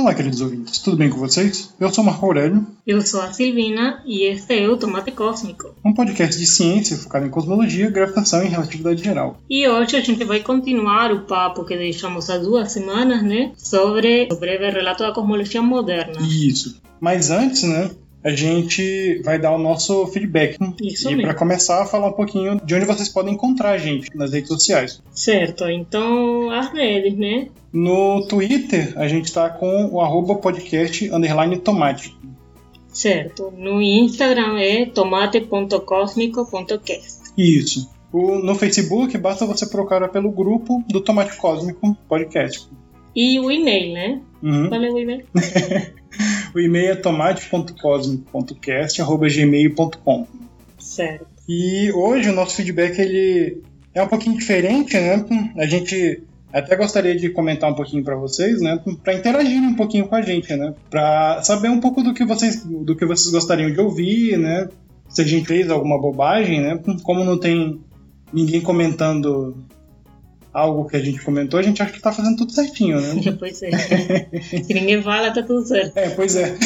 Olá, queridos ouvintes, tudo bem com vocês? Eu sou Marco Aurélio. Eu sou a Silvina e este é o Tomate Cósmico. Um podcast de ciência focado em cosmologia, gravitação e relatividade geral. E hoje a gente vai continuar o papo que deixamos há duas semanas, né? Sobre o breve relato da cosmologia moderna. Isso. Mas antes, né? A gente vai dar o nosso feedback. Isso e para começar, falar um pouquinho de onde vocês podem encontrar a gente nas redes sociais. Certo, então as redes, né? No Twitter, a gente está com o arroba podcast underline tomate. Certo. No Instagram é tomate.cosmico.cast. Isso. O, no Facebook, basta você procurar pelo grupo do Tomate Cósmico Podcast. E o e-mail, né? Uhum. Qual é o e-mail? o e-mail é tomate.cosmico.cast.gmail.com Certo. E hoje o nosso feedback ele é um pouquinho diferente, né? A gente até gostaria de comentar um pouquinho para vocês, né, para interagir um pouquinho com a gente, né, para saber um pouco do que vocês do que vocês gostariam de ouvir, né, se a gente fez alguma bobagem, né, como não tem ninguém comentando algo que a gente comentou, a gente acha que tá fazendo tudo certinho, né? pois é. Se ninguém fala, tá tudo certo. É, pois é.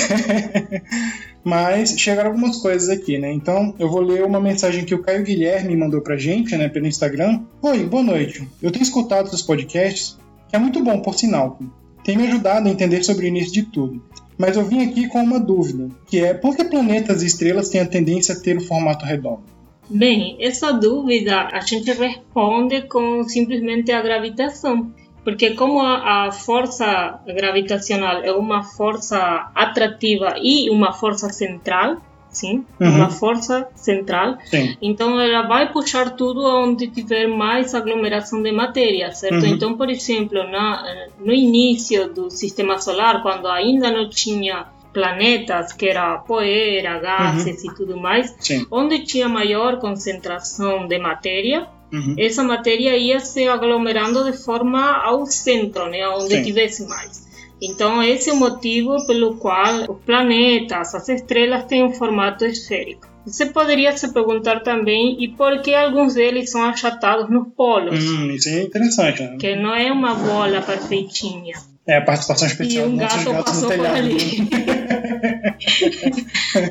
Mas chegaram algumas coisas aqui, né? Então eu vou ler uma mensagem que o Caio Guilherme mandou pra gente, né, pelo Instagram. Oi, boa noite. Eu tenho escutado os podcasts, que é muito bom, por sinal. Tem me ajudado a entender sobre o início de tudo. Mas eu vim aqui com uma dúvida, que é por que planetas e estrelas têm a tendência a ter o formato redondo? Bem, essa dúvida a gente responde com simplesmente a gravitação. Porque como a, a força gravitacional é uma força atrativa e uma força central, sim, Uhum. uma força central, Sim. então ela vai puxar tudo onde tiver mais aglomeração de matéria, certo? Uhum. Então, por exemplo, na, no início do sistema solar, quando ainda não tinha planetas, que era poeira, gases e tudo mais, Sim. onde tinha maior concentração de matéria, Uhum. essa matéria ia se aglomerando de forma ao centro, né, onde Sim. tivesse mais. Então, esse é o motivo pelo qual os planetas, as estrelas têm um formato esférico. Você poderia se perguntar também e por que alguns deles são achatados nos polos, Hum, isso é interessante, né? que não é uma bola perfeitinha. É a participação E especial um dos nossos gato gatos no passou por ali.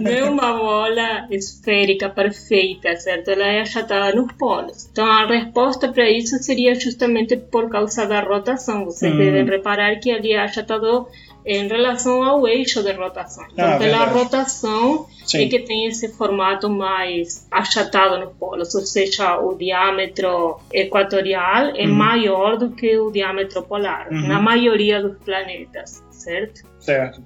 não é uma bola esférica perfeita, certo? Ela é achatada nos polos. Então a resposta para isso seria justamente por causa da rotação. Vocês Hum. devem reparar que ali é achatado em relação ao eixo de rotação. Então Ah, pela verdade. rotação Sim. é que tem esse formato mais achatado nos polos, ou seja, o diâmetro equatorial é Uhum. maior do que o diâmetro polar, Uhum. na maioria dos planetas, certo? Certo.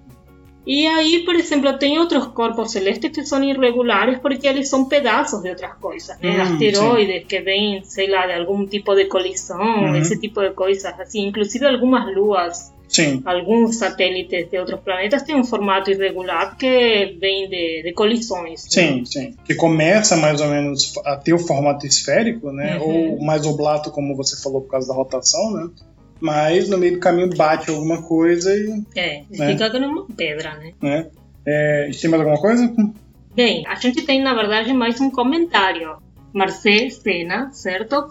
E aí, por exemplo, tem outros corpos celestes que são irregulares porque eles são pedaços de outras coisas? Hum, Asteroides que vêm, sei lá, de algum tipo de colisão, esse tipo de coisas, assim. Inclusive algumas luas, alguns satélites de outros planetas têm um formato irregular porque vem de, de colisões. Sim, sim. Que começa mais ou menos a ter o formato esférico, né? Ou mais oblato, como você falou, por causa da rotação, né? Mas no meio do caminho bate alguma coisa e. É, Né? fica como uma pedra, né? né? É, tem mais alguma coisa? Bem, a gente tem na verdade mais um comentário. Marcé Sena, certo?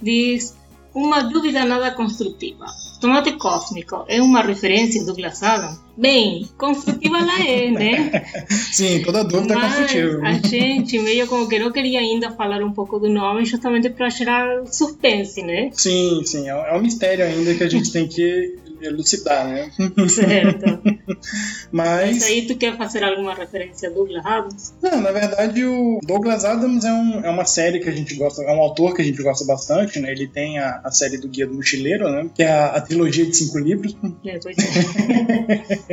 Diz uma dúvida nada construtiva. Tomate cósmico é uma referência do Adams? Bem, construtiva ela é, né? Sim, toda dúvida é Mas construtiva. a gente meio como que não queria ainda falar um pouco do nome justamente para gerar suspense, né? Sim, sim. É é um mistério ainda que a gente tem que elucidar, né? Certo. Mas. Mas aí tu quer fazer alguma referência a Douglas Adams? Não, na verdade o Douglas Adams é, um, é uma série que a gente gosta, é um autor que a gente gosta bastante, né? Ele tem a, a série do Guia do Mochileiro, né? Que é a, a trilogia de cinco livros, É, pois é.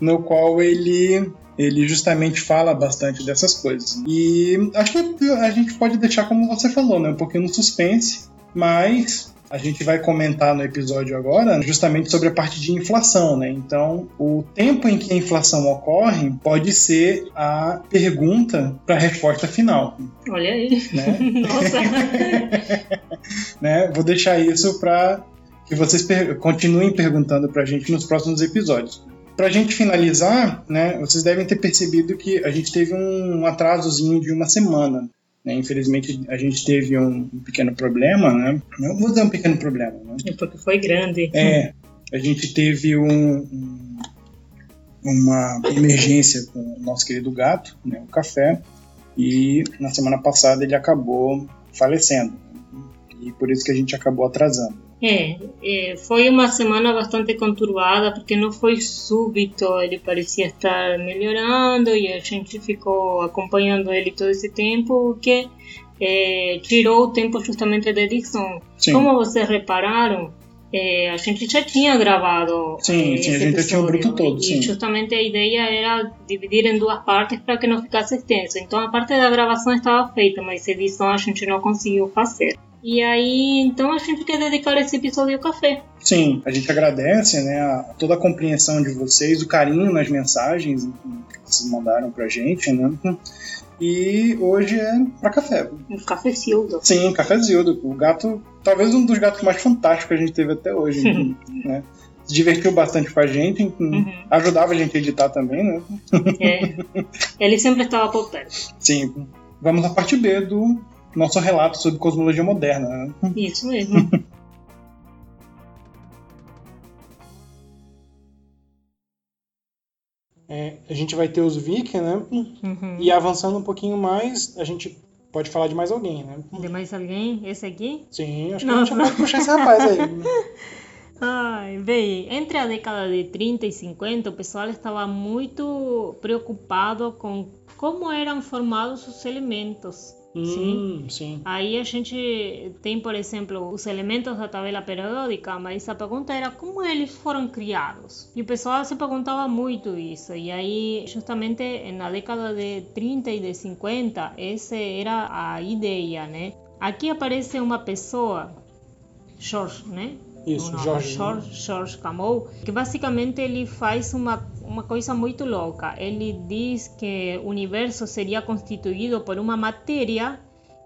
No qual ele ele justamente fala bastante dessas coisas. E acho que a gente pode deixar como você falou, né? Um pouquinho no suspense, mas a gente vai comentar no episódio agora justamente sobre a parte de inflação, né? Então, o tempo em que a inflação ocorre pode ser a pergunta para a resposta final, Olha aí. né? Nossa. né? Vou deixar isso para que vocês per continuem perguntando para a gente nos próximos episódios. Para a gente finalizar, né, vocês devem ter percebido que a gente teve um atrasozinho de uma semana. Né? Infelizmente, a gente teve um, pequeno problema, né? Não vou dizer um pequeno problema, né? É porque foi grande. É, a gente teve um, um, uma emergência com o nosso querido gato, né, o Café, e na semana passada ele acabou falecendo. E por isso que a gente acabou atrasando. É, é, foi uma semana bastante conturbada porque não foi súbito, ele parecia estar melhorando e a gente ficou acompanhando ele todo esse tempo, o que é, tirou o tempo justamente da edição. Sim. Como vocês repararam, é, a gente já tinha gravado sim, é, sim, a gente tinha o bruto todo, e sim. justamente a ideia era dividir em duas partes para que não ficasse extenso. Então a parte da gravação estava feita, mas a edição a gente não conseguiu fazer. E aí, então a gente quer dedicar esse episódio ao café. Sim, a gente agradece, né, a toda a compreensão de vocês, o carinho nas mensagens que vocês mandaram pra gente, né? E hoje é para café. Um cafezildo. Sim, cafezildo. O gato, talvez um dos gatos mais fantásticos que a gente teve até hoje. né? Se divertiu bastante com a gente, uhum. ajudava a gente a editar também, né? É. Ele sempre estava por perto. Sim. Vamos à parte B do nosso relato sobre cosmologia moderna. Né? Isso mesmo. É, a gente vai ter os Viking, né? Uhum. E avançando um pouquinho mais, a gente pode falar de mais alguém, né? De mais alguém? Esse aqui? Sim, acho que a gente pode puxar esse rapaz aí. Ai, bem, entre a década de 30 e 50, o pessoal estava muito preocupado com como eram formados os elementos. Hum, sim. Aí a gente tem, por exemplo, os elementos da tabela periódica, mas a pergunta era como eles foram criados. E o pessoal se perguntava muito isso. E aí, justamente na década de 30 e de 50, essa era a ideia, né? Aqui aparece uma pessoa, George, né? Isso, George. George, George Camou, que basicamente ele faz uma, uma coisa muito louca. Ele diz que o universo seria constituído por uma matéria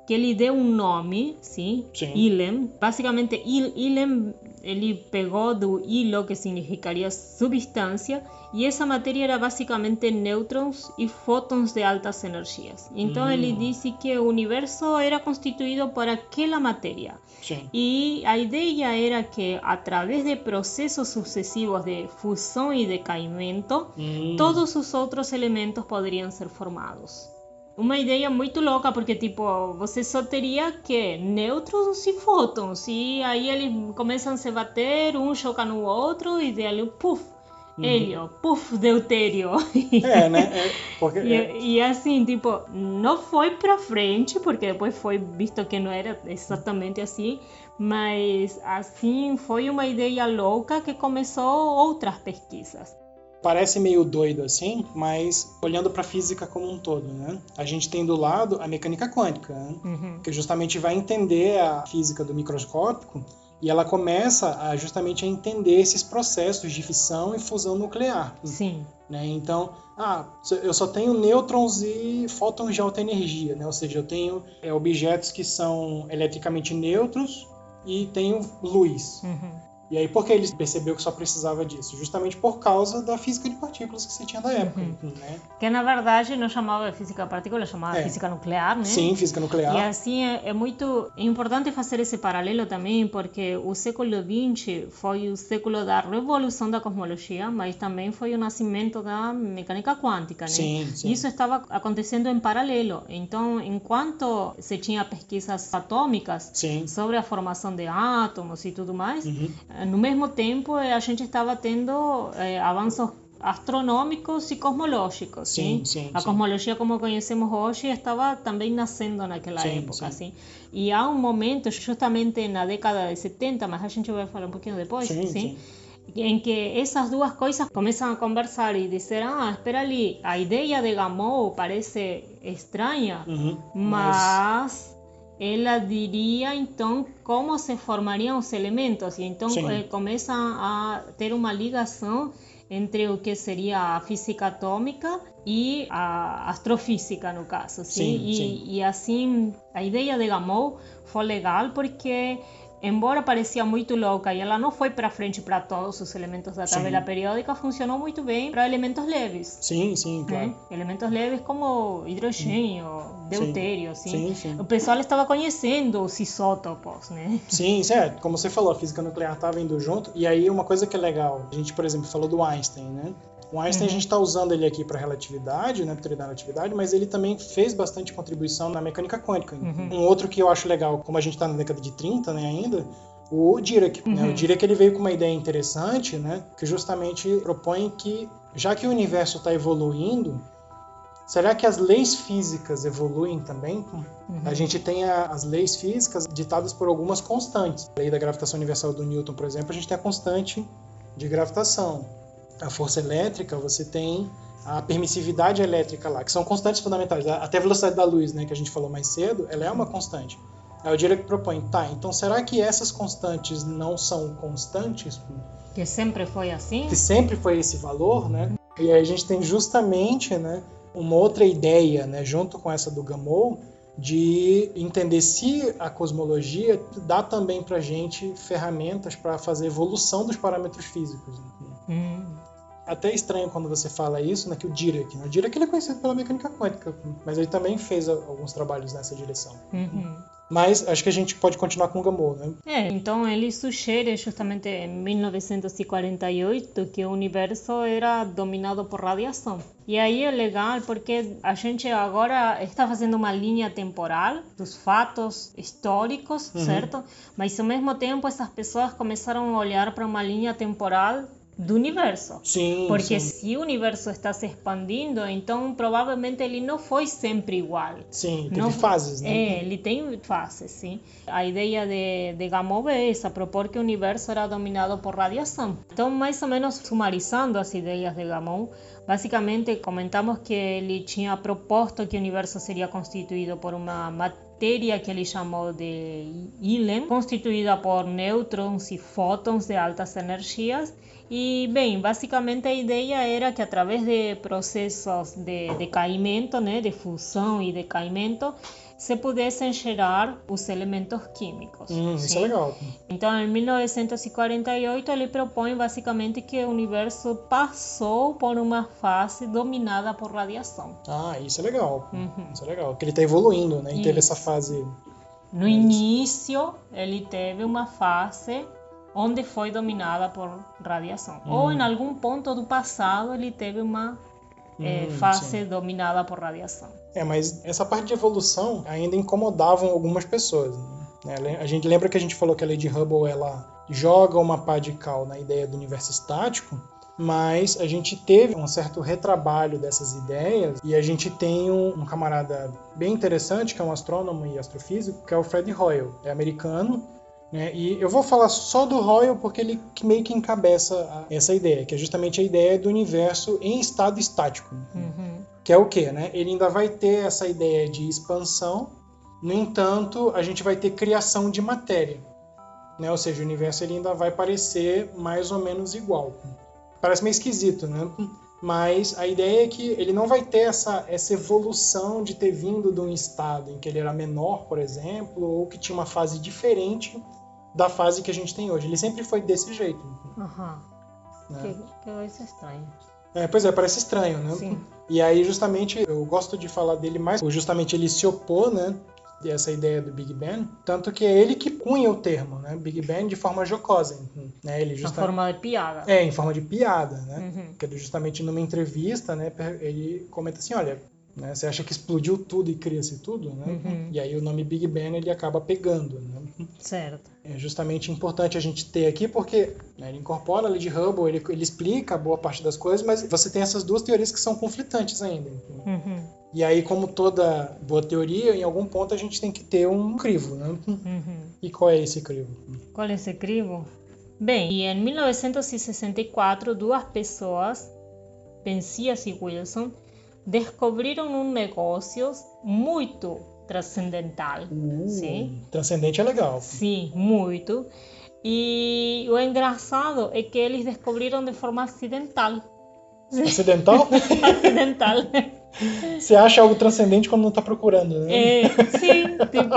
que ele deu um nome, sim, sim. Ilem. Basicamente, Il, Ilem ele pegou do hilo, que significaria substância, e essa matéria era basicamente nêutrons e fótons de altas energias. Então hum. ele disse que o universo era constituído por aquela matéria. Sim. E a ideia era que, através de processos sucessivos de fusão e decaimento, hum. todos os outros elementos poderiam ser formados. Uma ideia muito louca, porque, tipo, você só teria que nêutrons e fótons, e aí eles começam a se bater, um choca no outro, e daí, puf, Uhum. Hélio, puf, deutério. É, né? É, porque, e, é. e, assim, tipo, não foi pra frente, porque depois foi visto que não era exatamente assim, mas assim, foi uma ideia louca que começou outras pesquisas. Parece meio doido assim, mas olhando para a física como um todo, né? A gente tem do lado a mecânica quântica, né? uhum. que justamente vai entender a física do microscópico e ela começa a, justamente a entender esses processos de fissão e fusão nuclear. Sim. Né? Então, ah, eu só tenho nêutrons e fótons de alta energia, né? ou seja, eu tenho é, objetos que são eletricamente neutros e tenho luz. Uhum. E aí, por que ele percebeu que só precisava disso? Justamente por causa da física de partículas que você tinha da época. Uhum. Né? Que na verdade não chamava física de partículas, chamava é. física nuclear, né? Sim, física nuclear. E assim é, é, muito importante fazer esse paralelo também, porque o século XX foi o século da revolução da cosmologia, mas também foi o nascimento da mecânica quântica, né? Sim, sim. Isso estava acontecendo em paralelo. Então, enquanto se tinha pesquisas atômicas sim. sobre a formação de átomos e tudo mais, uhum no mesmo tempo eh, a gente estava tendo é, avanços astronômicos e cosmológicos. Sim, sim, a cosmologia como conhecemos hoje estava também nascendo naquela sim, época. Assim. E há um momento, justamente na década de 70, mas a gente vai falar um pouquinho depois, sim, em que essas duas coisas começam a conversar e dizer, ah, espera ali, a ideia de Gamow parece estranha, uhum, mas... mas ela diria então como se formariam os elementos e então eh, começa a ter uma ligação entre o que seria a física atômica e a astrofísica no caso, sim? sim, e, sim. e assim a ideia de Gamow foi legal porque embora parecia muito louca e ela não foi para frente para todos os elementos da tabela sim. periódica, funcionou muito bem para elementos leves. Sim, sim, claro. Né? Elementos leves como hidrogênio, deutério, sim. Sim, sim. O pessoal estava conhecendo os isótopos, né? Sim, certo. Como você falou, a física nuclear estava indo junto. E aí uma coisa que é legal, a gente, por exemplo, falou do Einstein, né? O Einstein uhum. a gente está usando ele aqui para relatividade, né, teoria da relatividade, mas ele também fez bastante contribuição na mecânica quântica. Uhum. Um outro que eu acho legal, como a gente está na década de 30, né, ainda, o Dirac. Uhum. Né? O. Dirac ele veio com uma ideia interessante, né, que justamente propõe que já que o universo está evoluindo, Será que as leis físicas evoluem também? Uhum. A gente tem a, as leis físicas ditadas por algumas constantes. A lei da gravitação universal do Newton, por exemplo, a gente tem a constante de gravitação. A força elétrica, você tem a permissividade elétrica lá, que são constantes fundamentais. Até a velocidade da luz, né, que a gente falou mais cedo, ela é uma constante. Aí o Dirac propõe, tá, então será que essas constantes não são constantes? Que sempre foi assim? Que sempre foi esse valor, né? E aí a gente tem justamente, né, uma outra ideia, né, junto com essa do Gamow, de entender se a cosmologia dá também para gente ferramentas para fazer evolução dos parâmetros físicos. Hum. Até estranho quando você fala isso, né, que o Dirac, né? o Dirac ele é conhecido pela mecânica quântica, mas ele também fez alguns trabalhos nessa direção. Uhum. Mas acho que a gente pode continuar com o Gamow, né? É, então ele sugere justamente em 1948 que o universo era dominado por radiação. E aí é legal porque a gente agora está fazendo uma linha temporal dos fatos históricos, uhum. certo? Mas ao mesmo tempo essas pessoas começaram a olhar para uma linha temporal do universo. Sim, Porque sim. se o universo está se expandindo, então provavelmente ele não foi sempre igual. Sim, teve não, fases, né? É, ele tem fases, sim. A ideia de, de Gamow é essa, propor que o universo era dominado por radiação. Então, mais ou menos sumarizando as ideias de Gamow, basicamente comentamos que ele tinha proposto que o universo seria constituído por uma matéria que ele chamou de ílen, constituída por nêutrons e fótons de altas energias, e, bem, basicamente a ideia era que através de processos de decaimento, né, de fusão e decaimento, se pudessem gerar os elementos químicos. Hum, isso é legal. Então, em 1948, ele propõe basicamente que o universo passou por uma fase dominada por radiação. Ah, isso é legal. Uhum. Isso é legal. Porque ele está evoluindo, né? E isso. teve essa fase. No início, ele teve uma fase onde foi dominada por radiação. Hum. Ou em algum ponto do passado ele teve uma é, fase sim. dominada por radiação. É, mas essa parte de evolução ainda incomodavam algumas pessoas. Né? A gente lembra que a gente falou que a lei de Hubble ela joga uma pá de cal na ideia do universo estático, mas a gente teve um certo retrabalho dessas ideias e a gente tem um, um camarada bem interessante que é um astrônomo e astrofísico que é o Fred Hoyle, é americano né? E eu vou falar só do Royal porque ele meio que encabeça essa ideia, que é justamente a ideia do universo em estado estático. Uhum. Que é o quê? Né? Ele ainda vai ter essa ideia de expansão, no entanto, a gente vai ter criação de matéria. Né? Ou seja, o universo ele ainda vai parecer mais ou menos igual. Parece meio esquisito, né? Mas a ideia é que ele não vai ter essa, essa evolução de ter vindo de um estado em que ele era menor, por exemplo, ou que tinha uma fase diferente da fase que a gente tem hoje. Ele sempre foi desse jeito. Uhum. Né? Que, que parece estranho. É, pois é, parece estranho, né? Sim. E aí, justamente, eu gosto de falar dele mais, justamente ele se opôs, né? Essa ideia do Big Bang, tanto que é ele que cunha o termo, né? Big Bang de forma jocosa, né? Ele justamente... forma de piada. É, em forma de piada, né? Uhum. Porque justamente numa entrevista, né? Ele comenta assim, olha, né? Você acha que explodiu tudo e cria-se tudo, né? Uhum. E aí o nome Big Bang ele acaba pegando, né? Certo. É justamente importante a gente ter aqui porque né, ele incorpora a lei de Hubble, ele, ele explica boa parte das coisas, mas você tem essas duas teorias que são conflitantes ainda. Uhum. E aí, como toda boa teoria, em algum ponto a gente tem que ter um crivo, né? Uhum. E qual é esse crivo? Qual é esse crivo? Bem, e em 1964, duas pessoas, Penzias e Wilson, descobriram um negócio muito transcendental. Uh, sim? Transcendente é legal. Sim, muito. E o engraçado é que eles descobriram de forma acidental. Acidental? acidental. Você acha algo transcendente quando não está procurando, né? É, sim, tipo.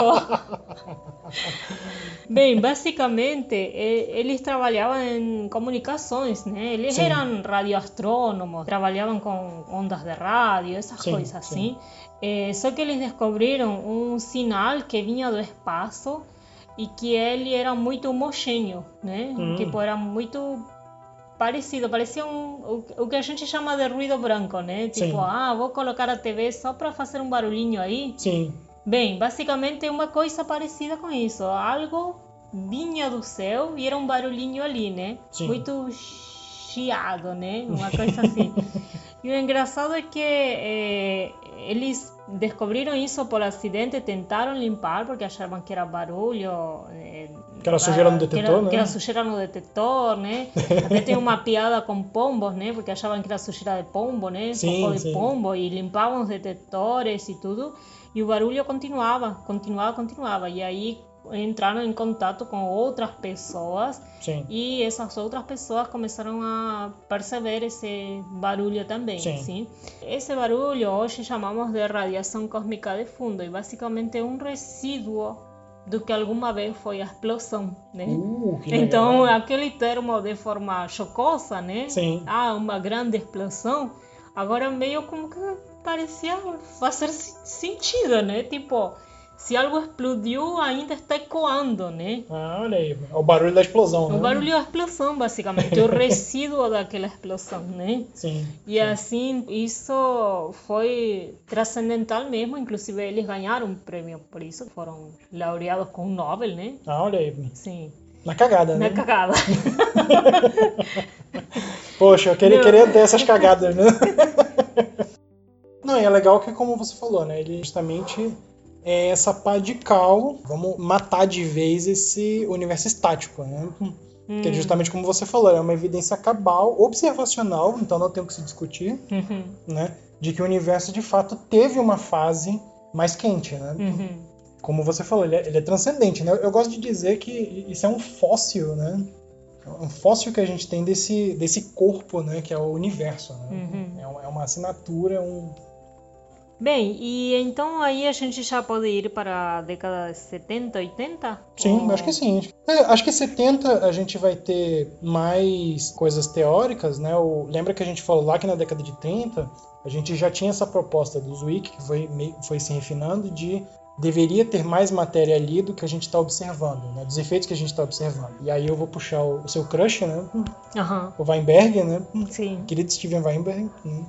Bem, basicamente, eles trabalhavam em comunicações, né? Eles sim. eram radioastrônomos, trabalhavam com ondas de rádio, essas sim, coisas assim. É, só que eles descobriram um sinal que vinha do espaço e que ele era muito homogêneo, né? Hum. Tipo, era muito parecido, parecia um, o, o que a gente chama de ruído branco, né? Tipo, Sim. ah, vou colocar a TV só para fazer um barulhinho aí. Sim. Bem, basicamente é uma coisa parecida com isso. Algo vinha do céu e era um barulhinho ali, né? Sim. Muito chiado, né? Uma coisa assim. e o engraçado é que eh, eles descobriram isso por acidente, tentaram limpar porque achavam que era barulho. eh, Que era sujeira no que detetor, era- né? Que era sujeira no detetor, né? Até tem uma piada com pombos, né? Porque achavam que era sujeira de pombo, né? Sim, de sim. pombo e limpavam os detetores e tudo. E o barulho continuava, continuava, continuava. E aí entraram em contato com outras pessoas Sim. e essas outras pessoas começaram a perceber esse barulho também, Sim. sim. Esse barulho hoje chamamos de radiação cósmica de fundo e basicamente é um resíduo do que alguma vez foi a explosão, né? Uh. Então, aquele termo de forma chocosa, né? Sim. Ah, uma grande explosão. Agora meio como que parecia fazer se- sentido, né? Tipo, se algo explodiu, ainda está ecoando, né? Ah, olha aí. É o barulho da explosão, né? O barulho da explosão, basicamente, o resíduo daquela explosão, né? Sim. E assim, isso foi transcendental mesmo, inclusive eles ganharam um prêmio por isso, foram laureados com o Nobel, né? Ah, olha aí. Sim, Na cagada, na né? cagada. Poxa, eu queria, Não. queria ter essas cagadas, né? Não, e é legal que, como você falou, né? Ele justamente é essa pá de cal. Vamos matar de vez esse universo estático, né? Que é justamente como você falou, é uma evidência cabal, observacional, então não tem o que se discutir, Uhum, né? De que o universo de fato teve uma fase mais quente, né? uhum. Como você falou, ele é, ele é transcendente, né? Eu gosto de dizer que isso é um fóssil, né? É um fóssil que a gente tem desse, desse corpo, né? Que é o universo, né? Uhum. É, é uma assinatura, um... Bem, e então aí a gente já pode ir para a década de 70, 80? Sim, Ou- acho que sim. É, acho que 70 a gente vai ter mais coisas teóricas, né? O, lembra que a gente falou lá que na década de 30 a gente já tinha essa proposta do Zwick, que foi, foi se refinando, de deveria ter mais matéria ali do que a gente está observando, né? Dos efeitos que a gente está observando. E aí eu vou puxar o, o seu crush, né? Aham, O Weinberg, né? sim. querido Steven Weinberg, né,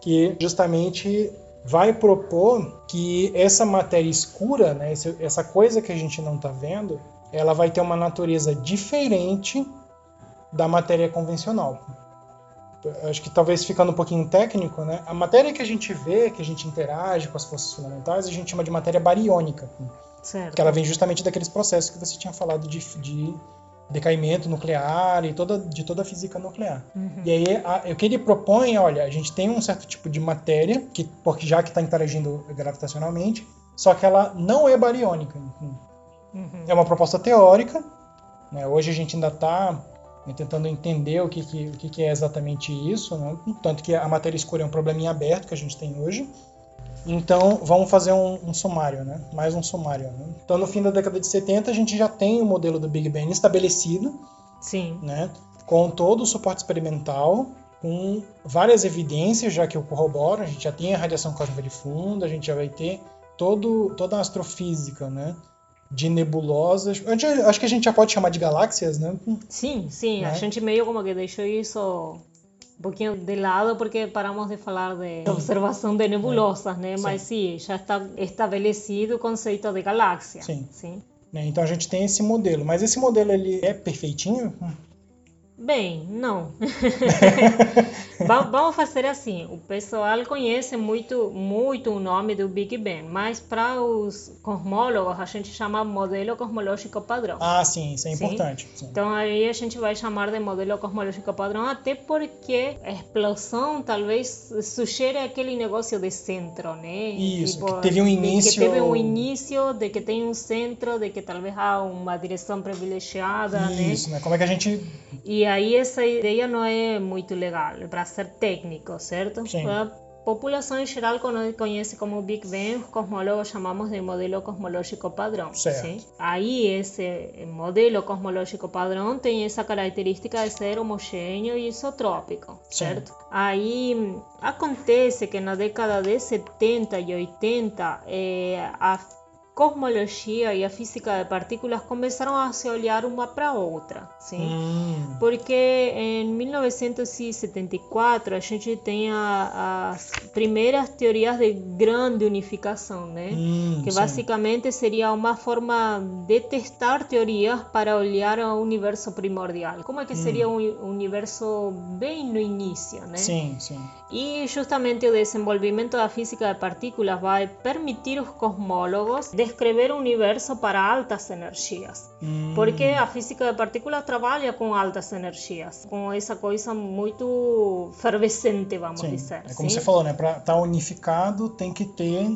que justamente vai propor que essa matéria escura, né, essa coisa que a gente não está vendo, ela vai ter uma natureza diferente da matéria convencional. Acho que talvez ficando um pouquinho técnico, né, a matéria que a gente vê, que a gente interage com as forças fundamentais, a gente chama de matéria bariônica, Certo. que ela vem justamente daqueles processos que você tinha falado de, de decaimento nuclear e toda, de toda a física nuclear. Uhum. E aí, a- o que ele propõe é, olha, a gente tem um certo tipo de matéria, que, porque já que está interagindo gravitacionalmente, só que ela não é bariônica. Uhum. É uma proposta teórica, né? hoje a gente ainda está tentando entender o que, que, o que, que é exatamente isso, né? tanto que a matéria escura é um probleminha aberto que a gente tem hoje. Então, vamos fazer um, um sumário, né? mais um sumário. Né? Então, no fim da década de 70, a gente já tem o modelo do Big Bang estabelecido, Sim. né, com todo o suporte experimental, com várias evidências já que o corroboram, a gente já tem a radiação cósmica de fundo, a gente já vai ter todo, toda a astrofísica, né, de nebulosas. Acho que a gente já pode chamar de galáxias, né? Sim, sim, a Né? gente meio como que deixou isso um pouquinho de lado porque paramos de falar de observação de nebulosas, né? Sim. Mas sim, já está estabelecido o conceito de galáxia. Sim. sim. Então a gente tem esse modelo, mas esse modelo ele é perfeitinho? Bem, não. Va- Vamos fazer assim. O pessoal conhece muito, muito o nome do Big Bang, mas para os cosmólogos a gente chama modelo cosmológico padrão. Ah, sim, isso é Sim. importante. sim. Então aí a gente vai chamar de modelo cosmológico padrão, até porque a explosão talvez sugere aquele negócio de centro, né? Isso, que teve um início- que teve um início, de que tem um centro, de que talvez há uma direção privilegiada, né? Isso, né? Como é que a gente. E aí essa ideia não é muito legal, para ser técnico, certo? Sim. A população em geral conhece como Big Bang, os cosmólogos chamamos de modelo cosmológico padrão. Certo. sim? Aí esse modelo cosmológico padrão tem essa característica de ser homogêneo e isotrópico, Sim. certo? Aí hum, acontece que na década de 70 e 80 eh, a cosmologia e a física de partículas começaram a se olhar uma para outra, sim? Hum. Porque em 1974 a gente tem a, as primeiras teorias de grande unificação, né? Hum, que basicamente sim. seria uma forma de testar teorias para olhar o universo primordial. Como é que seria hum. um universo bem no início, né? Sim, sim. E justamente o desenvolvimento da física de partículas vai permitir aos cosmólogos descrever um universo para altas energias. Hum. Porque a física de partículas trabalha com altas energias, com essa coisa muito fervescente, vamos sim. dizer. É como sim? você falou, né? Para estar tá unificado tem que ter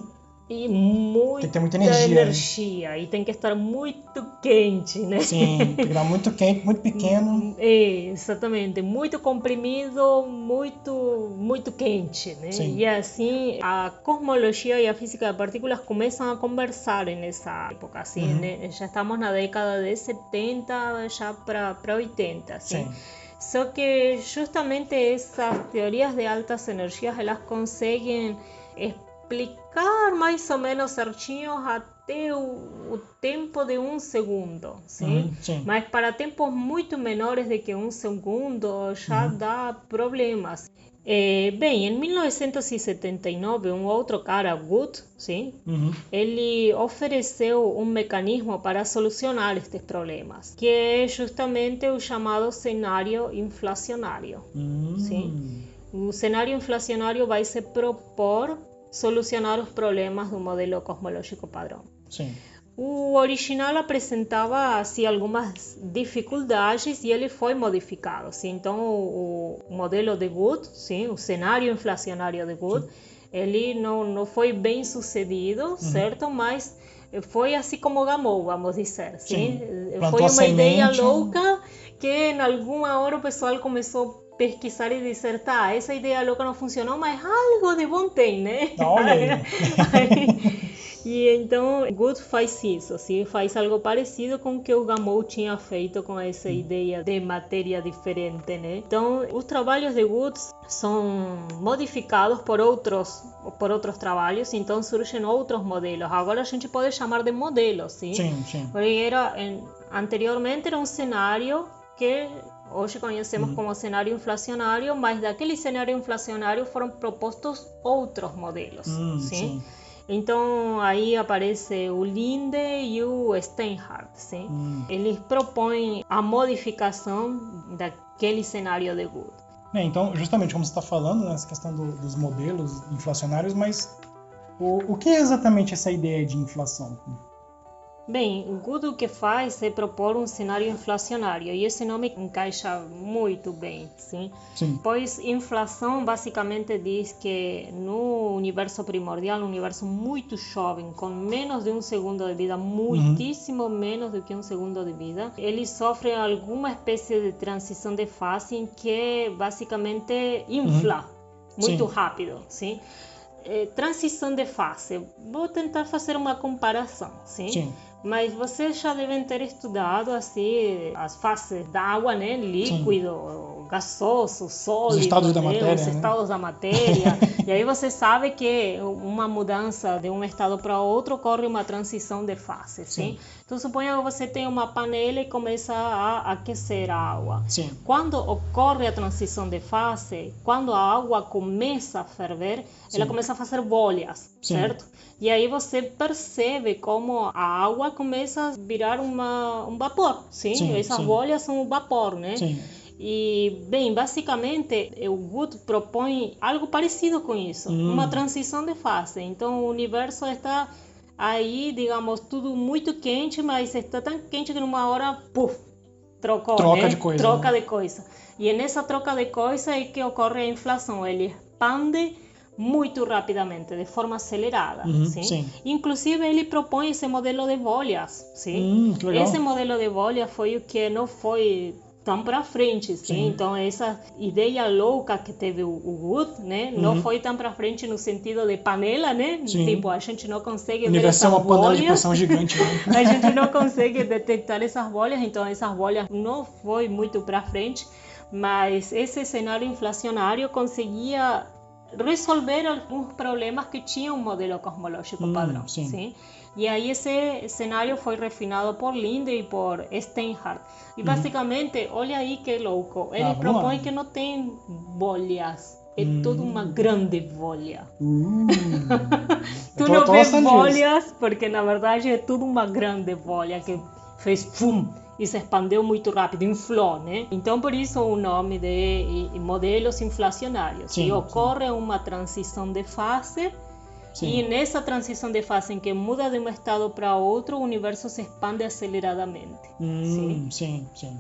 e muita, tem que ter muita energia, energia e tem que estar muito quente, né? Sim, tem que muito quente, muito pequeno. É, exatamente, muito comprimido, muito muito quente, né? Sim. E assim a cosmologia e a física de partículas começam a conversar nessa época, assim, uhum. né? Já estamos na década de 70, já para para 80, assim. Sim. Só que justamente essas teorias de altas energias elas conseguem explicar mais ou menos certinho até o, o tempo de um segundo, sim? Uhum, sim? Mas para tempos muito menores do que um segundo já uhum. dá problemas. É, bem, em 1979, um outro cara, Wood, sim, uhum. ele ofereceu um mecanismo para solucionar estes problemas, que é justamente o chamado cenário inflacionário. Sim? O cenário inflacionário vai se propor solucionar os problemas do modelo cosmológico padrão. Sim. O original apresentava assim, algumas dificuldades e ele foi modificado. Sim? Então, o, o modelo de Wood, sim, o cenário inflacionário de sim. ele não, não foi bem sucedido, uhum. certo? Mas foi assim como gamou, vamos dizer. Sim? sim. Foi uma ideia louca que em alguma hora o pessoal começou pesquisar e dizer, tá, essa ideia louca não funcionou, mas algo de bom tem, né? Olha. E então Good faz isso, assim, faz algo parecido com o que o Gamow tinha feito com essa ideia de matéria diferente, né? Então, os trabalhos de Good são modificados por outros por outros trabalhos, então surgem outros modelos. Agora a gente pode chamar de modelos, sim? Sim, sim. Porque era, anteriormente era um cenário que hoje conhecemos uhum. como cenário inflacionário, mas daquele cenário inflacionário foram propostos outros modelos, uhum, sim? sim? Então aí aparece o Linde e o Steinhardt, sim? Uhum. Eles propõem a modificação daquele cenário de Good. É, então, justamente como você está falando, né, questão do, dos modelos inflacionários, mas o, o que é exatamente essa ideia de inflação? Bem, o Good o que faz é propor um cenário inflacionário e esse nome encaixa muito bem, sim? sim. Pois inflação basicamente diz que no universo primordial, um universo muito jovem, com menos de um segundo de vida, muitíssimo uhum. menos do que um segundo de vida, ele sofre alguma espécie de transição de fase em que basicamente infla uhum. muito sim. rápido, sim? É, transição de fase. Vou tentar fazer uma comparação, sim? Sim. Mas vocês já devem ter estudado assim as fases da água, né? Líquido, Sim. Gasoso, sólido, os estados né? da matéria, os né? estados da matéria. e aí você sabe que uma mudança de um estado para outro ocorre uma transição de fase, sim? sim? Então suponha que você tem uma panela e começa a aquecer a água. Sim. Quando ocorre a transição de fase, quando a água começa a ferver, sim. ela começa a fazer bolhas, sim. certo? E aí você percebe como a água começa a virar uma, um vapor, sim? Essas bolhas são o vapor, né? Sim. E, bem, basicamente, o Good propõe algo parecido com isso, hum. uma transição de fase. Então, o universo está aí, digamos, tudo muito quente, mas está tão quente que numa hora, puf, trocou, troca né? de coisa. Troca né? de coisa. E nessa troca de coisa é que ocorre a inflação. Ele expande muito rapidamente, de forma acelerada. Uhum, sim? sim? Inclusive, ele propõe esse modelo de bolhas. Sim? Hum, esse modelo de bolhas foi o que não foi tão para frente, sim? sim? Então essa ideia louca que teve o, o Wood, né, uhum. não foi tão para frente no sentido de panela, né? Sim. Tipo a gente não consegue ver essas é uma bolhas. panela de pressão gigante. Né? a gente não consegue detectar essas bolhas, então essas bolhas não foi muito para frente, mas esse cenário inflacionário conseguia resolver alguns problemas que tinha um modelo cosmológico Hum, padrão. sim. E aí esse cenário foi refinado por Linde e por Steinhardt. E basicamente, olha aí que louco, ele. Ah, propõe que não tem bolhas, é Hum. toda uma grande bolha. Uh, Tu não tô vê gostando disso. bolhas, porque na verdade é tudo uma grande bolha que fez fum e se expandiu muito rápido, inflou, né? Então por isso o nome de eh, modelos inflacionários. Sim, e sim. ocorre uma transição de fase Sim. e nessa transição de fase em que muda de um estado para outro, o universo se expande aceleradamente. Hum, sim, sim.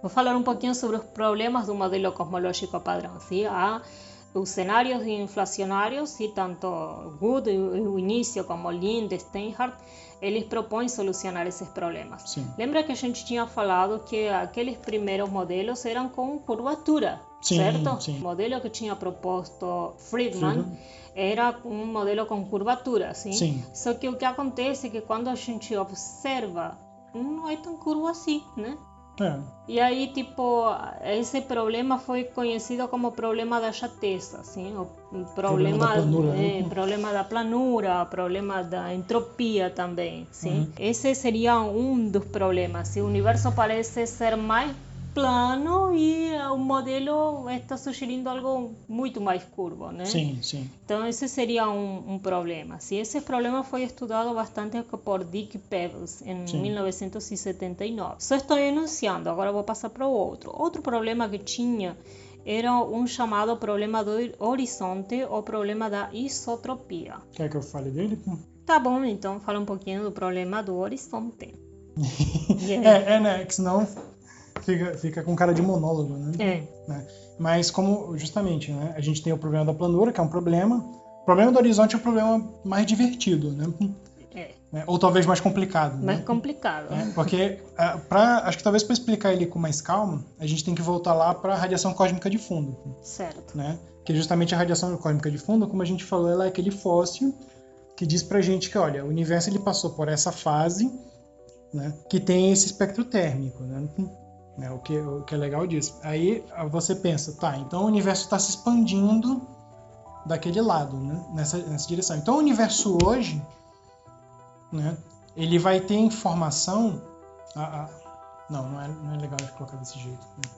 Vou falar um pouquinho sobre os problemas do modelo cosmológico padrão. ¿sí? Há os cenários inflacionários, e tanto Good, o início, como Lind, Steinhardt, eles propõem solucionar esses problemas. Sim. Lembra que a gente tinha falado que aqueles primeiros modelos eram com curvatura, Sim, certo? sim. O modelo que tinha proposto Friedman Friedman. Era um modelo com curvatura, sim? Sim. Só que o que acontece é que quando a gente observa, não é tão curvo assim, né? É. E aí, tipo, esse problema foi conhecido como problema da chateza, assim, o Problema problema, da planura, né? eh, problema da planura, problema da entropia também, sim. Uhum. Esse seria um dos problemas. O universo parece ser mais plano e o modelo está sugerindo algo muito mais curvo, né? Sim, sim. Então esse seria um, um problema. Se esse problema foi estudado bastante por Dick Pebbles em Sim. 1979. Só estou enunciando, agora vou passar para o outro. Outro problema que tinha era um chamado problema do horizonte ou problema da isotropia. Quer que eu fale dele? Tá bom, então fala um pouquinho do problema do horizonte. Aí? É, é, né? Que senão fica, fica com cara de monólogo, né? É. né? Mas como, justamente, né? A gente tem o problema da planura, que é um problema. O problema do horizonte é um problema mais divertido, né? É, Né? Ou talvez mais complicado, né? mais complicado. É, porque, ah, pra, acho que talvez para explicar ele com mais calma, a gente tem que voltar lá para a radiação cósmica de fundo, Certo. né? Que justamente a radiação cósmica de fundo, como a gente falou, ela é aquele fóssil que diz pra gente que, olha, o universo ele passou por essa fase, né? Que tem esse espectro térmico, né? Né, O, que, o que é legal disso. Aí você pensa, tá, então o universo está se expandindo daquele lado, né? Nessa, nessa direção. Então o universo hoje, né? Ele vai ter informação. Ah, ah, não, não é, não é legal de colocar desse jeito. né?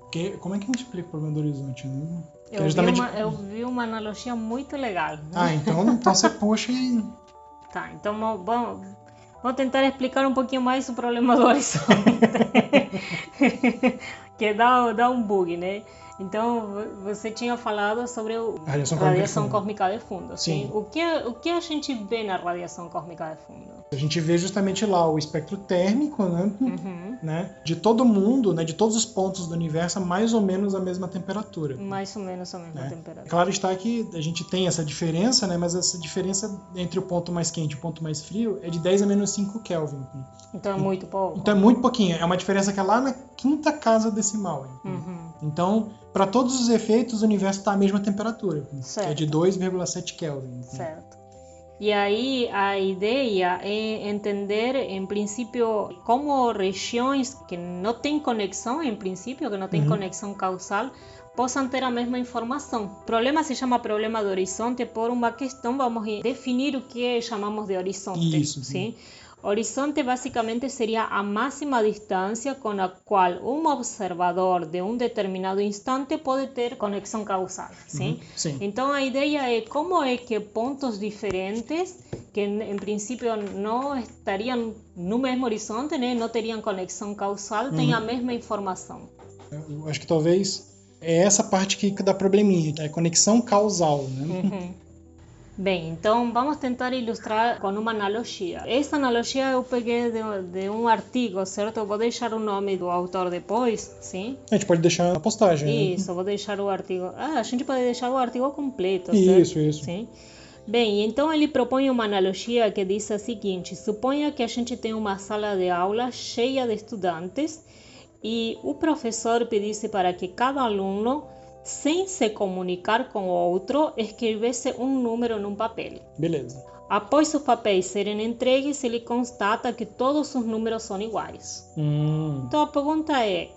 Porque, como é que a gente explica o problema do horizonte? Né? Eu vi, Justamente- uma, eu vi uma analogia muito legal. né? Ah, então, então você puxa e. Tá, então mo- vamos tentar explicar um pouquinho mais o problema do horizonte. que dá, dá um bug, né? Então, vo- você tinha falado sobre o A radiação radiação fundo. cósmica de fundo. Sim. O, que, o que a gente vê na radiação cósmica de fundo? A gente vê justamente lá o espectro térmico, né? Uhum. né? De todo mundo, né? De todos os pontos do universo, mais ou menos a mesma temperatura. Mais ou menos a mesma né? temperatura. Claro está que a gente tem essa diferença, né? Mas essa diferença entre o ponto mais quente e o ponto mais frio é de 10 a menos 5 Kelvin. Então é muito pouco. Então é muito pouquinho. É uma diferença que é lá na quinta casa decimal. Uhum. Então, para todos os efeitos, o universo está à mesma temperatura, que é Certo. de 2,7 Kelvin. Certo. E aí a ideia é entender, em princípio, como regiões que não têm conexão, em princípio, que não têm Uhum. conexão causal, possam ter a mesma informação. O problema se chama problema do horizonte por uma questão, vamos definir o que chamamos de horizonte. Isso, sim? Horizonte basicamente seria a máxima distância com a qual um observador de um determinado instante pode ter conexão causal. Sim? Uhum. Então a ideia é como é que pontos diferentes, que em princípio não estariam no mesmo horizonte, né, não teriam conexão causal, têm a mesma informação. Eu acho que talvez é essa parte que dá probleminha, que é conexão causal, né? Uhum. Bem, então vamos tentar ilustrar com uma analogia. Essa analogia eu peguei de, de um artigo, certo? Eu vou deixar o nome do autor depois, sim? A gente pode deixar na postagem. né? Isso, vou deixar o artigo. Ah, a gente pode deixar o artigo completo, Isso, certo? isso. Sim. Bem, então ele propõe uma analogia que diz a seguinte: suponha que a gente tem uma sala de aula cheia de estudantes e o professor pedisse para que cada aluno, sem se comunicar com o outro, escrevesse um número num papel. Beleza. Após os papéis serem entregues, ele constata que todos os números são iguais. Hum, Então a pergunta é: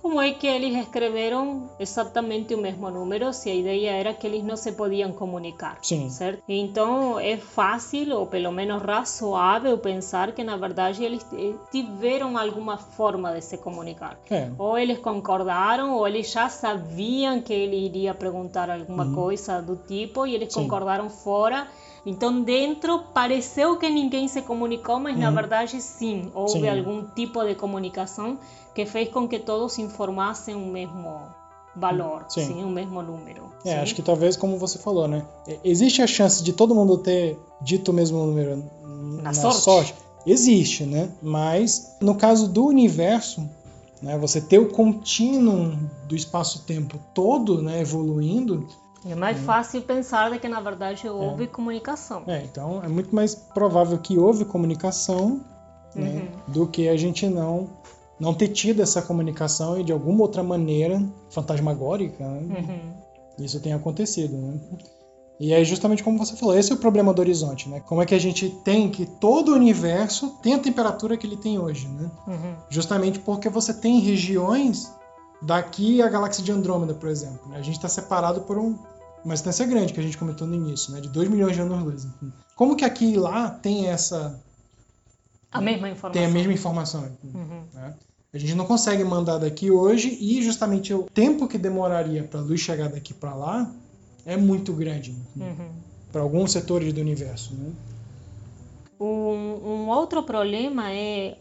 como é que eles escreveram exatamente o mesmo número se a ideia era que eles não se podiam comunicar, Sim. certo? Então é fácil ou pelo menos razoável pensar que na verdade eles tiveram alguma forma de se comunicar. É. Ou eles concordaram, ou eles já sabiam que ele iria perguntar alguma coisa do tipo e eles Sim. concordaram fora. Então, dentro, pareceu que ninguém se comunicou, mas na verdade, sim, houve Sim. algum tipo de comunicação que fez com que todos informassem o mesmo valor, Sim. sim, o mesmo número. É, sim. acho que talvez, como você falou, né? Existe a chance de todo mundo ter dito o mesmo número n- Na sorte. Existe, né? Mas no caso do universo, né, você ter o contínuo do espaço-tempo todo né, evoluindo, É mais fácil pensar de que na verdade houve comunicação. é, então é muito mais provável que houve comunicação né, do que a gente não não ter tido essa comunicação e de alguma outra maneira fantasmagórica né, Uhum. isso tenha acontecido, né? E é justamente como você falou, esse é o problema do horizonte, né? Como é que a gente tem que todo o universo tem a temperatura que ele tem hoje, né? Uhum. Justamente porque você tem regiões daqui à galáxia de Andrômeda, por exemplo. né? A gente está separado por um- uma distância grande, que a gente comentou no início, né? De 2 milhões de anos-luz. Como que aqui e lá tem essa A mesma informação. tem a mesma informação? Uhum. né? A gente não consegue mandar daqui hoje e justamente o tempo que demoraria para a luz chegar daqui para lá é muito grande Uhum. para alguns setores do universo. Né? Um, um outro problema é,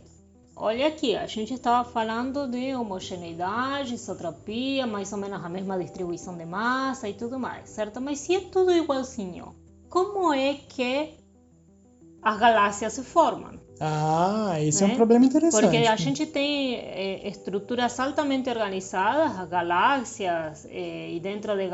olha aqui, a gente estava falando de homogeneidade, isotropia, mais ou menos a mesma distribuição de massa e tudo mais, certo? Mas se é tudo igualzinho, como é que as galáxias se formam? Ah, esse é, Né? um problema interessante. Porque a gente tem eh, estruturas altamente organizadas, as galáxias, eh, e dentro de,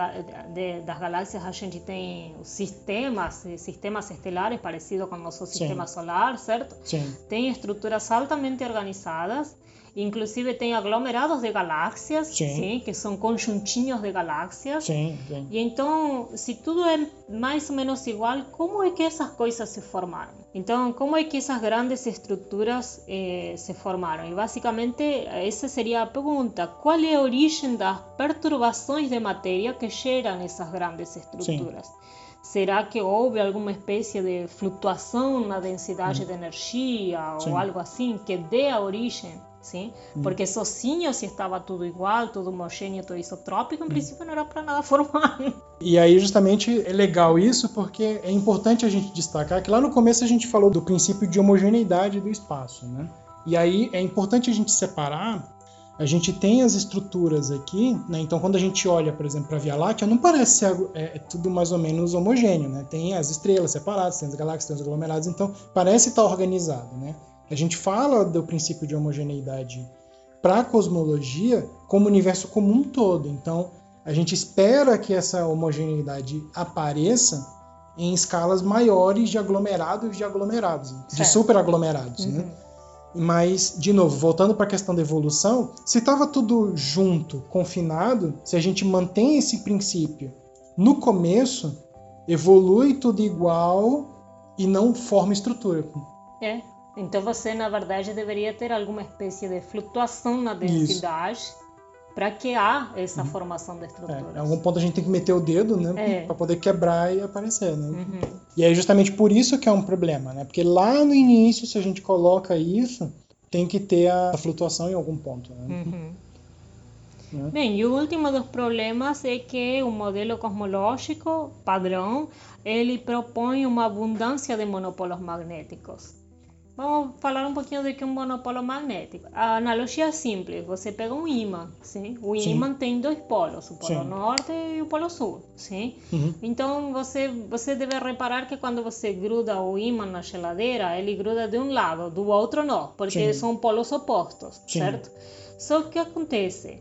de- das galáxias a gente tem sistemas, eh, sistemas estelares parecidos com o nosso Sim. sistema solar, certo? Sim, Tem estruturas altamente organizadas, inclusive tem aglomerados de galáxias, Sim. sim, que são conjuntinhos de galáxias. sim. E então, se tudo é mais ou menos igual, como é que essas coisas se formaram? Então, como é que essas grandes estruturas eh, se formaram? E basicamente, essa seria a pergunta: qual é a origem das perturbações de matéria que geram essas grandes estruturas? Será que houve alguma espécie de flutuação na densidade de energia Sim. ou algo assim que dê a origem? Sim? Porque sozinho, se estava tudo igual, tudo homogêneo, tudo isotrópico, em princípio não era para nada formar. E aí, justamente, é legal isso porque é importante a gente destacar que lá no começo a gente falou do princípio de homogeneidade do espaço, né? E aí é importante a gente separar. A gente tem as estruturas aqui, né? Então, quando a gente olha, por exemplo, para a Via Láctea, não parece ser é, é tudo mais ou menos homogêneo, né? Tem as estrelas separadas, tem as galáxias, tem os aglomerados, então parece estar organizado, né? A gente fala do princípio de homogeneidade para a cosmologia como universo como um todo. Então, a gente espera que essa homogeneidade apareça em escalas maiores de aglomerados de aglomerados, de Certo. superaglomerados, né? Mas, de novo, voltando para a questão da evolução, se estava tudo junto, confinado, se a gente mantém esse princípio no começo, evolui tudo igual e não forma estrutura. É. Então você, na verdade, deveria ter alguma espécie de flutuação na densidade para que há essa formação de É, estruturas. em algum ponto a gente tem que meter o dedo, né, É. para poder quebrar e aparecer, né? Uhum. E é justamente por isso que é um problema, né? Porque lá no início, se a gente coloca isso, tem que ter a flutuação em algum ponto, né? Uhum. Né? Bem, e o último dos problemas é que o modelo cosmológico padrão ele propõe uma abundância de monopolos magnéticos. Vamos falar um pouquinho de que é um monopolo magnético. A analogia é simples: você pega um ímã, sim? O Sim. ímã tem dois polos, o polo Sim. norte e o polo sul, sim? Uhum. Então você você deve reparar que quando você gruda o ímã na geladeira, ele gruda de um lado, do outro não, porque Sim. são polos opostos, Sim. certo? Só que acontece?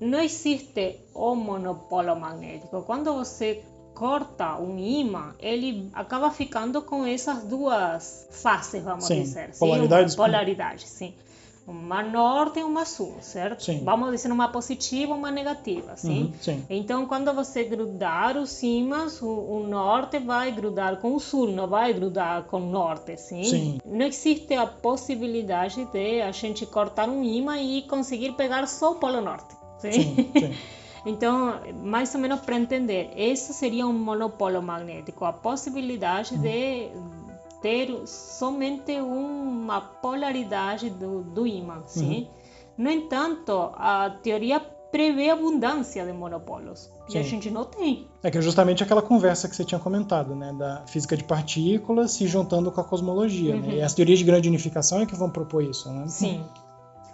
Não existe o monopolo magnético. Quando você corta um ímã, ele acaba ficando com essas duas faces, vamos Sim, dizer. polaridades. Sim, polaridades, sim. uma norte e uma sul, certo? Sim. Vamos dizer uma positiva uma negativa, sim? Uhum, sim. Então, quando você grudar os ímãs, o, o norte vai grudar com o sul, não vai grudar com o norte, sim? Sim. Não existe a possibilidade de a gente cortar um ímã e conseguir pegar só o polo norte, sim? Sim, sim. Então, mais ou menos para entender, esse seria um monopolo magnético, a possibilidade de ter somente uma polaridade do, do ímã, sim? No entanto, a teoria prevê abundância de monopolos, e a gente não tem. É que é justamente aquela conversa que você tinha comentado, né? Da física de partículas se juntando com a cosmologia, né? Uhum. E as teorias de grande unificação é que vão propor isso, né? Sim,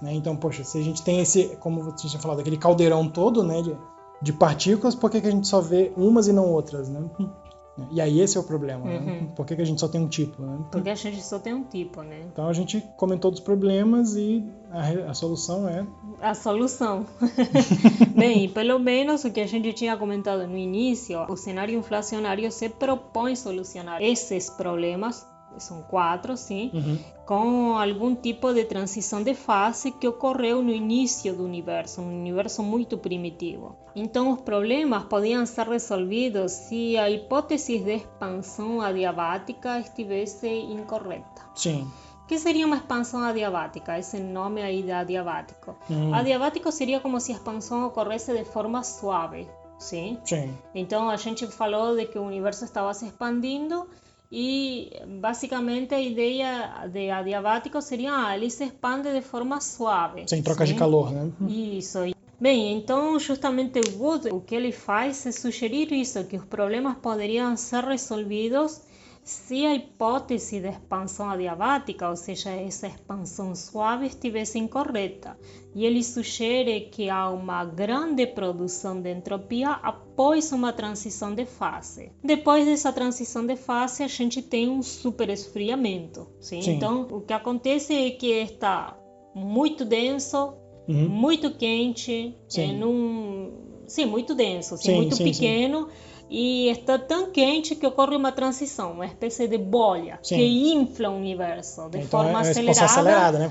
Né? Então, poxa, se a gente tem esse, como você tinha falado, aquele caldeirão todo, né, de, de partículas, por que, que a gente só vê umas e não outras, né? E aí esse é o problema, né? Uhum. Por que, que a gente só tem um tipo, né? porque a gente só tem um tipo, né? Então a gente comentou dos problemas e a, a solução é a solução. Bem, pelo menos o que a gente tinha comentado no início, o cenário inflacionário se propõe solucionar esses problemas, são quatro, sim, Uhum. com algum tipo de transição de fase que ocorreu no início do universo, um universo muito primitivo. Então, os problemas podiam ser resolvidos se a hipótese de expansão adiabática estivesse incorreta. sim. O que seria uma expansão adiabática? Esse nome aí de adiabático. Uhum. Adiabático seria como se a expansão ocorresse de forma suave, sim? Sim. Então a gente falou de que o universo estava se expandindo e basicamente a ideia de adiabático seria ah, ele se expande de forma suave. Sem troca de calor, né? Isso. Bem, então justamente Wood, o que ele faz é sugerir isso, que os problemas poderiam ser resolvidos se a hipótese de expansão adiabática, ou seja, essa expansão suave, estivesse incorreta. E ele sugere que há uma grande produção de entropia após uma transição de fase. Depois dessa transição de fase, a gente tem um superesfriamento. Sim? Sim. Então, o que acontece é que está muito denso, Uhum. muito quente, Sim. em um... sim, muito denso, Sim, muito pequeno, e está tão quente que ocorre uma transição, uma espécie de bolha Sim. que infla o universo de Então é forma uma expansão acelerada, né?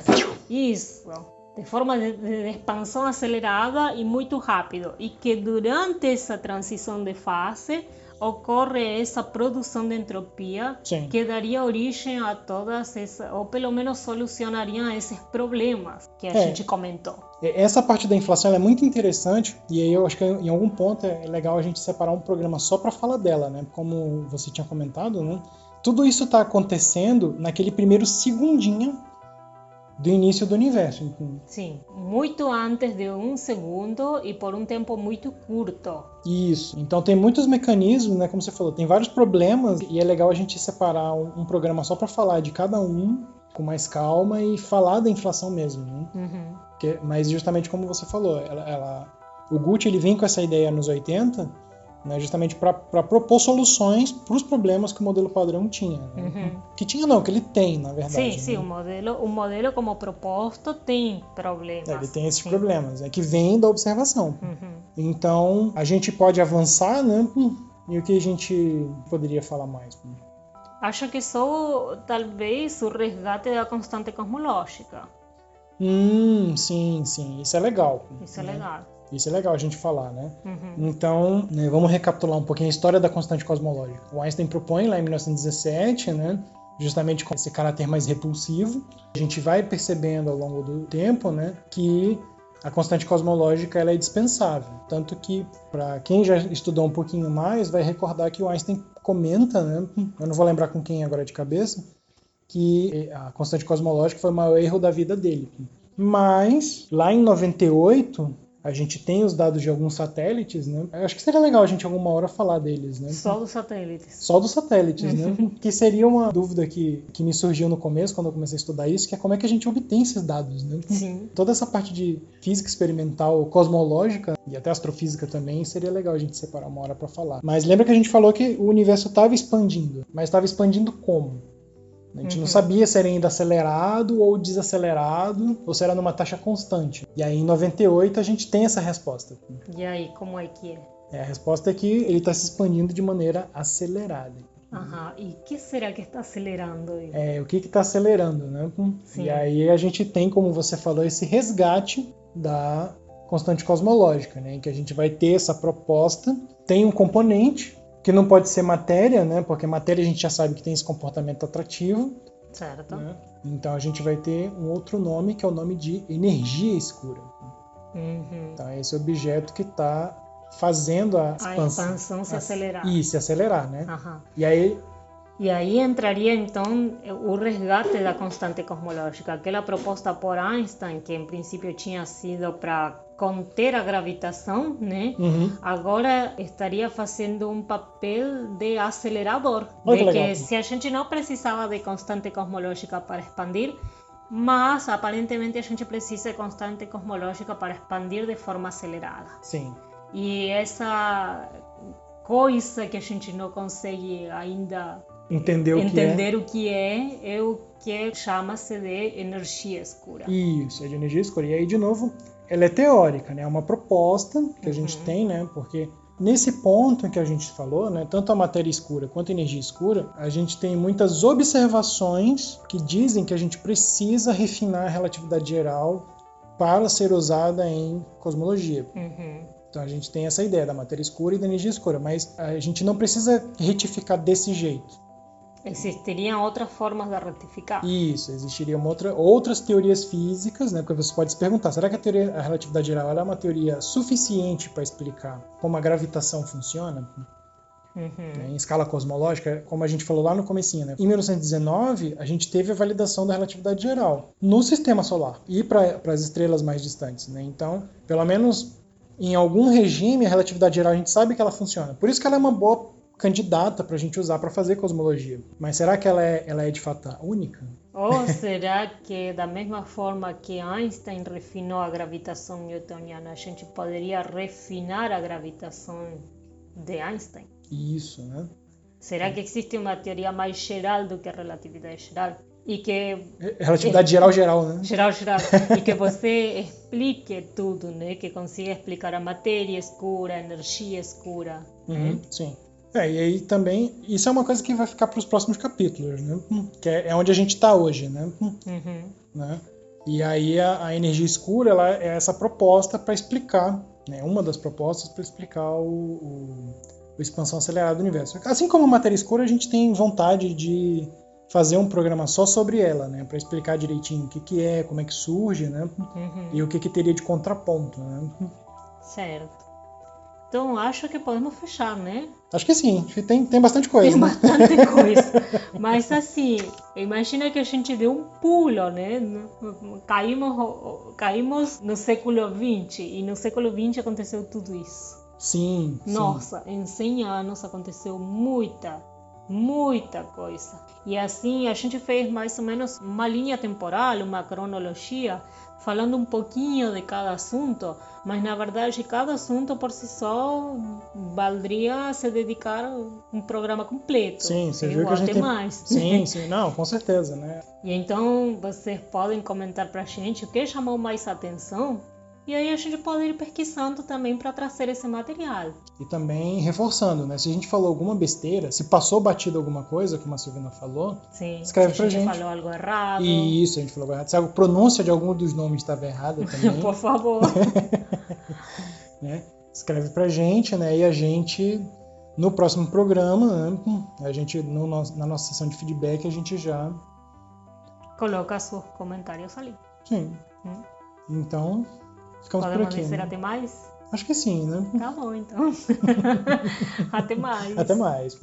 Isso, de forma de, de expansão acelerada e muito rápido, e que durante essa transição de fase ocorre essa produção de entropia Sim. que daria origem a todas essas, ou pelo menos solucionaria esses problemas que a É. gente comentou. Essa parte da inflação é muito interessante e aí eu acho que em algum ponto é legal a gente separar um programa só para falar dela, né? Como você tinha comentado, né? Tudo isso está acontecendo naquele primeiro segundinho do início do universo. Então, Sim, muito antes de um segundo e por um tempo muito curto. Isso. Então tem muitos mecanismos, né? Como você falou, tem vários problemas e é legal a gente separar um, um programa só para falar de cada um com mais calma e falar da inflação mesmo. Né? Uhum. Que- mas justamente como você falou, ela, ela- o Gucci ele vem com essa ideia nos 80, né, justamente para propor soluções para os problemas que o modelo padrão tinha. né? Uhum. Que tinha não, que ele tem, na verdade. Sim, né? sim, o modelo, o modelo como proposto tem problemas. É, ele tem esses sim. problemas, é que vem da observação. Uhum. Então a gente pode avançar, né? Hum, E o que a gente poderia falar mais? Acho que só talvez o resgate da constante cosmológica. Hum, sim, sim, isso é legal. Isso é legal. Isso é legal a gente falar, né? Uhum. Então, né, vamos recapitular um pouquinho a história da constante cosmológica. O Einstein propõe lá em 1917, né, justamente com esse caráter mais repulsivo. A gente vai percebendo ao longo do tempo né, que a constante cosmológica ela é dispensável. Tanto que, para quem já estudou um pouquinho mais, vai recordar que o Einstein comenta, né, eu não vou lembrar com quem agora de cabeça, que a constante cosmológica foi o maior erro da vida dele. Mas, lá em 98, a gente tem os dados de alguns satélites, né? Eu acho que seria legal a gente alguma hora falar deles, né? Só dos satélites. Só dos satélites, né? Que seria uma dúvida que, que me surgiu no começo, quando eu comecei a estudar isso, que é como é que a gente obtém esses dados, né? Sim. Toda essa parte de física experimental cosmológica e até astrofísica também seria legal a gente separar uma hora para falar. Mas lembra que a gente falou que o universo estava expandindo, mas estava expandindo como? A gente não Uhum. sabia se era ainda acelerado ou desacelerado, ou se era numa taxa constante. E aí em 98 a gente tem essa resposta. E aí, como é que é? É, a resposta é que ele está se expandindo de maneira acelerada. Aham. E o que será que está acelerando isso? É, o que está acelerando, né? Sim. E aí a gente tem, como você falou, esse resgate da constante cosmológica, né? Em que a gente vai ter essa proposta, tem um componente que não pode ser matéria, né? Porque matéria a gente já sabe que tem esse comportamento atrativo, Certo. né? Então a gente vai ter um outro nome que é o nome de energia escura. Uhum. Então é esse objeto que está fazendo a A expansão, expansão se a- acelerar. E se acelerar, né? Ajá. E aí E aí entraria então o resgate da constante cosmológica, aquela proposta por Einstein, que em princípio tinha sido para conter a gravitação, né? uhum, Agora estaria fazendo um papel de acelerador, Olha de que que legal. se a gente não precisava de constante cosmológica para expandir, mas aparentemente a gente precisa de constante cosmológica para expandir de forma acelerada. sim. E essa coisa que a gente não consegue ainda Entender o entender o que é, é o que chama-se de energia escura. que é. Isso, é de energia escura. E aí, de novo, ela é teórica, né? É uma proposta que a gente Uhum. tem, né? Porque nesse ponto em que a gente falou, né? Tanto a matéria escura quanto a energia escura, a gente tem muitas observações que dizem que a gente precisa refinar a relatividade geral para ser usada em cosmologia. Uhum. Então a gente tem essa ideia da matéria escura e da energia escura, mas a gente não precisa retificar desse jeito. Existiriam outras formas de retificar. Isso, existiriam outra, outras teorias físicas, né? Porque você pode se perguntar, será que a teoria, relatividade geral é uma teoria suficiente para explicar como a gravitação funciona Uhum. né, em escala cosmológica? Como a gente falou lá no comecinho, né? Em 1919, a gente teve a validação da relatividade geral no sistema solar e para as estrelas mais distantes, né? Então, pelo menos em algum regime, a relatividade geral a gente sabe que ela funciona. Por isso que ela é uma boa candidata para a gente usar para fazer cosmologia. Mas será que ela é, ela é de fato única? Ou será que, da mesma forma que Einstein refinou a gravitação newtoniana, a gente poderia refinar a gravitação de Einstein? Isso, né? Será que existe uma teoria mais geral do que a relatividade geral? E que Relatividade geral geral, né? geral, geral, e que você explique tudo, né? Que consiga explicar a matéria escura, a energia escura. Uhum, sim. É, e aí também, isso é uma coisa que vai ficar para os próximos capítulos, né? Hum, Que é, é onde a gente está hoje, né? Hum, Uhum. né? E aí a, a energia escura, ela é essa proposta para explicar, né? Uma das propostas para explicar o, o, o expansão acelerada do universo. Assim como a matéria escura, a gente tem vontade de fazer um programa só sobre ela, né? Para explicar direitinho o que, que é, como é que surge, né? Uhum. E o que, que teria de contraponto, né? Certo. Então acho que podemos fechar, né? Acho que sim, tem, tem bastante coisa, Tem né? bastante coisa. Mas assim, imagina que a gente deu um pulo, né? Caímos, caímos no século XX e no século XX aconteceu tudo isso. Sim, sim. Nossa, em 100 anos aconteceu muita, muita coisa. E assim a gente fez mais ou menos uma linha temporal, uma cronologia, falando um pouquinho de cada assunto, mas na verdade cada assunto por si só valdria se dedicar um programa completo. Sim, você viu que a gente até tem- mais. Sim, sim, não, com certeza, né? E então vocês podem comentar pra gente o que chamou mais atenção. E aí a gente pode ir pesquisando também para trazer esse material. E também reforçando, né? Se a gente falou alguma besteira, se passou batido alguma coisa, como a Silvina falou, Sim, Escreve se pra a gente, gente. falou algo errado. e isso, a gente falou errado. Se a pronúncia de algum dos nomes estava errada também, Por favor. né? Escreve pra gente, né? E a gente, no próximo programa, né? a gente, no na nossa sessão de feedback, a gente já. Coloca seus comentários ali. Sim. Hum. Então, ficamos por Podemos aqui. dizer né? até mais? Acho que sim, né? Tá bom, então. até mais. Até mais.